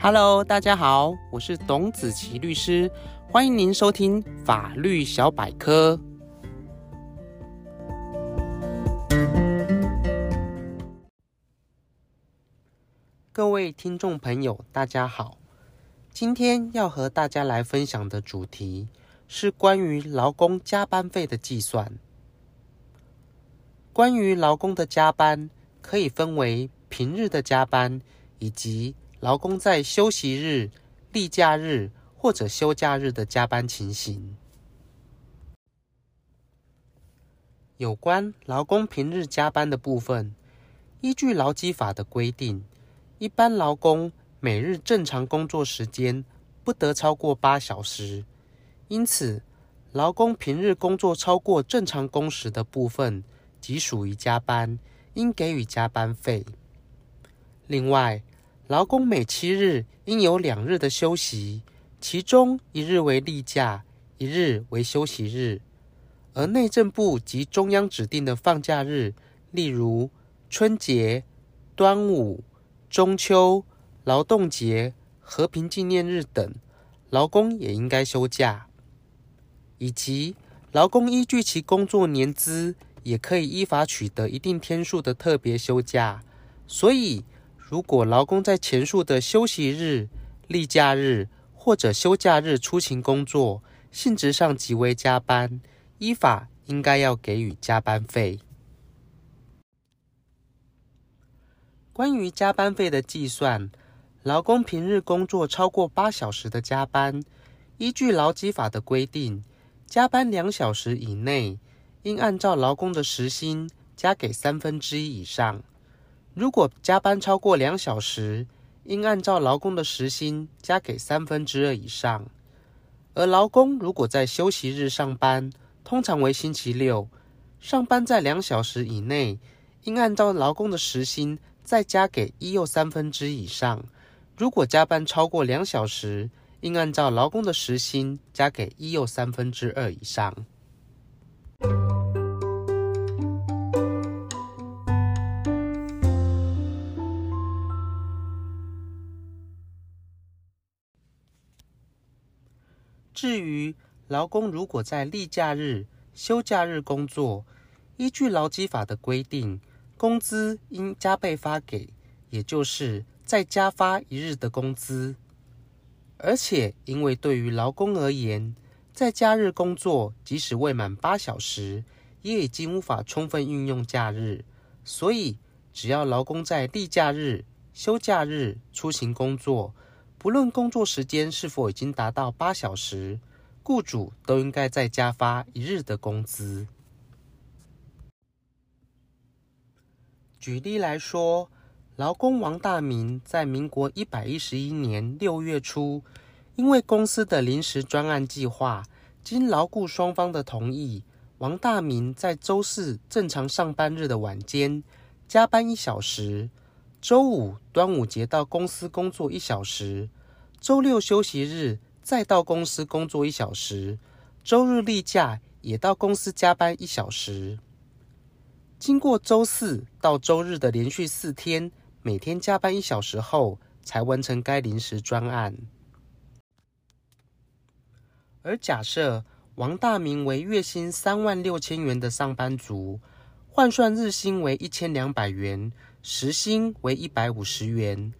Hello，大家好，我是董子琪律师，欢迎您收听法律小百科。各位听众朋友，大家好，今天要和大家来分享的主题是关于劳工加班费的计算。关于劳工的加班，可以分为平日的加班以及劳工在休息日、例假日或者休假日的加班情形。有关劳工平日加班的部分，依据劳基法的规定，一般劳工每日正常工作时间不得超过八小时，因此，劳工平日工作超过正常工时的部分，即属于加班，应给予加班费。另外，劳工每七日应有两日的休息，其中一日为例假，一日为休息日。而内政部及中央指定的放假日，例如春节、端午、中秋、劳动节、和平纪念日等，劳工也应该休假。以及劳工依据其工作年资，也可以依法取得一定天数的特别休假。所以，如果劳工在前述的休息日、例假日或者休假日出勤工作，性质上即为加班，依法应该要给予加班费。关于加班费的计算，劳工平日工作超过八小时的加班，依据劳基法的规定，加班两小时以内，应按照劳工的时薪加给三分之一以上。如果加班超过两小时，应按照劳工的时薪加给三分之二以上。而劳工如果在休息日上班，通常为星期六，上班在两小时以内，应按照劳工的时薪再加给一又三分之以上。如果加班超过两小时，应按照劳工的时薪加给一又三分之二以上。至于劳工如果在例假日、休假日工作，依据劳基法的规定，工资应加倍发给，也就是再加发一日的工资。而且，因为对于劳工而言，在假日工作即使未满八小时，也已经无法充分运用假日，所以只要劳工在例假日、休假日出勤工作，不论工作时间是否已经达到八小时，雇主都应该再加发一日的工资。举例来说，劳工王大明在民国一百一十一年六月初，因为公司的临时专案计划，经劳雇双方的同意，王大明在周四正常上班日的晚间加班一小时。周五端午节到公司工作一小时，周六休息日再到公司工作一小时，周日例假也到公司加班一小时。经过周四到周日的连续四天，每天加班一小时后，才完成该临时专案。而假设王大明为月薪三万六千元的上班族，换算日薪为一千两百元。时薪为一百五十元。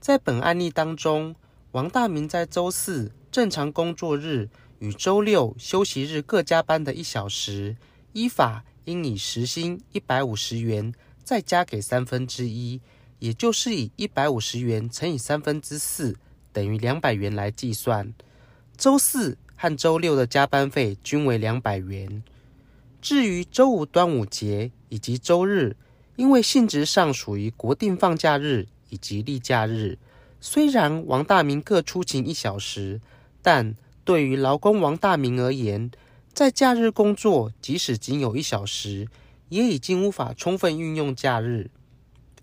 在本案例当中，王大明在周四正常工作日与周六休息日各加班的一小时，依法应以时薪一百五十元再加给三分之一，也就是以一百五十元乘以三分之四等于两百元来计算。周四和周六的加班费均为两百元。至于周五端午节以及周日，因为性质上属于国定放假日以及例假日，虽然王大明各出勤一小时，但对于劳工王大明而言，在假日工作即使仅有一小时，也已经无法充分运用假日。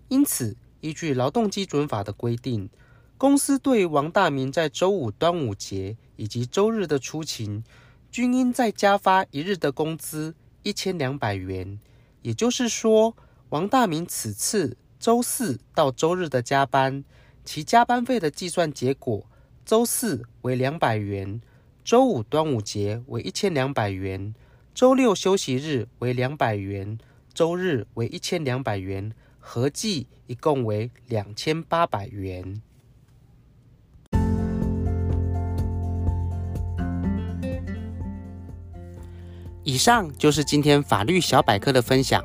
因此，依据劳动基准法的规定，公司对王大明在周五端午节以及周日的出勤，均应再加发一日的工资一千两百元。也就是说，王大明此次周四到周日的加班，其加班费的计算结果，周四为两百元，周五端午节为一千两百元，周六休息日为两百元，周日为一千两百元，合计一共为两千八百元。以上就是今天法律小百科的分享。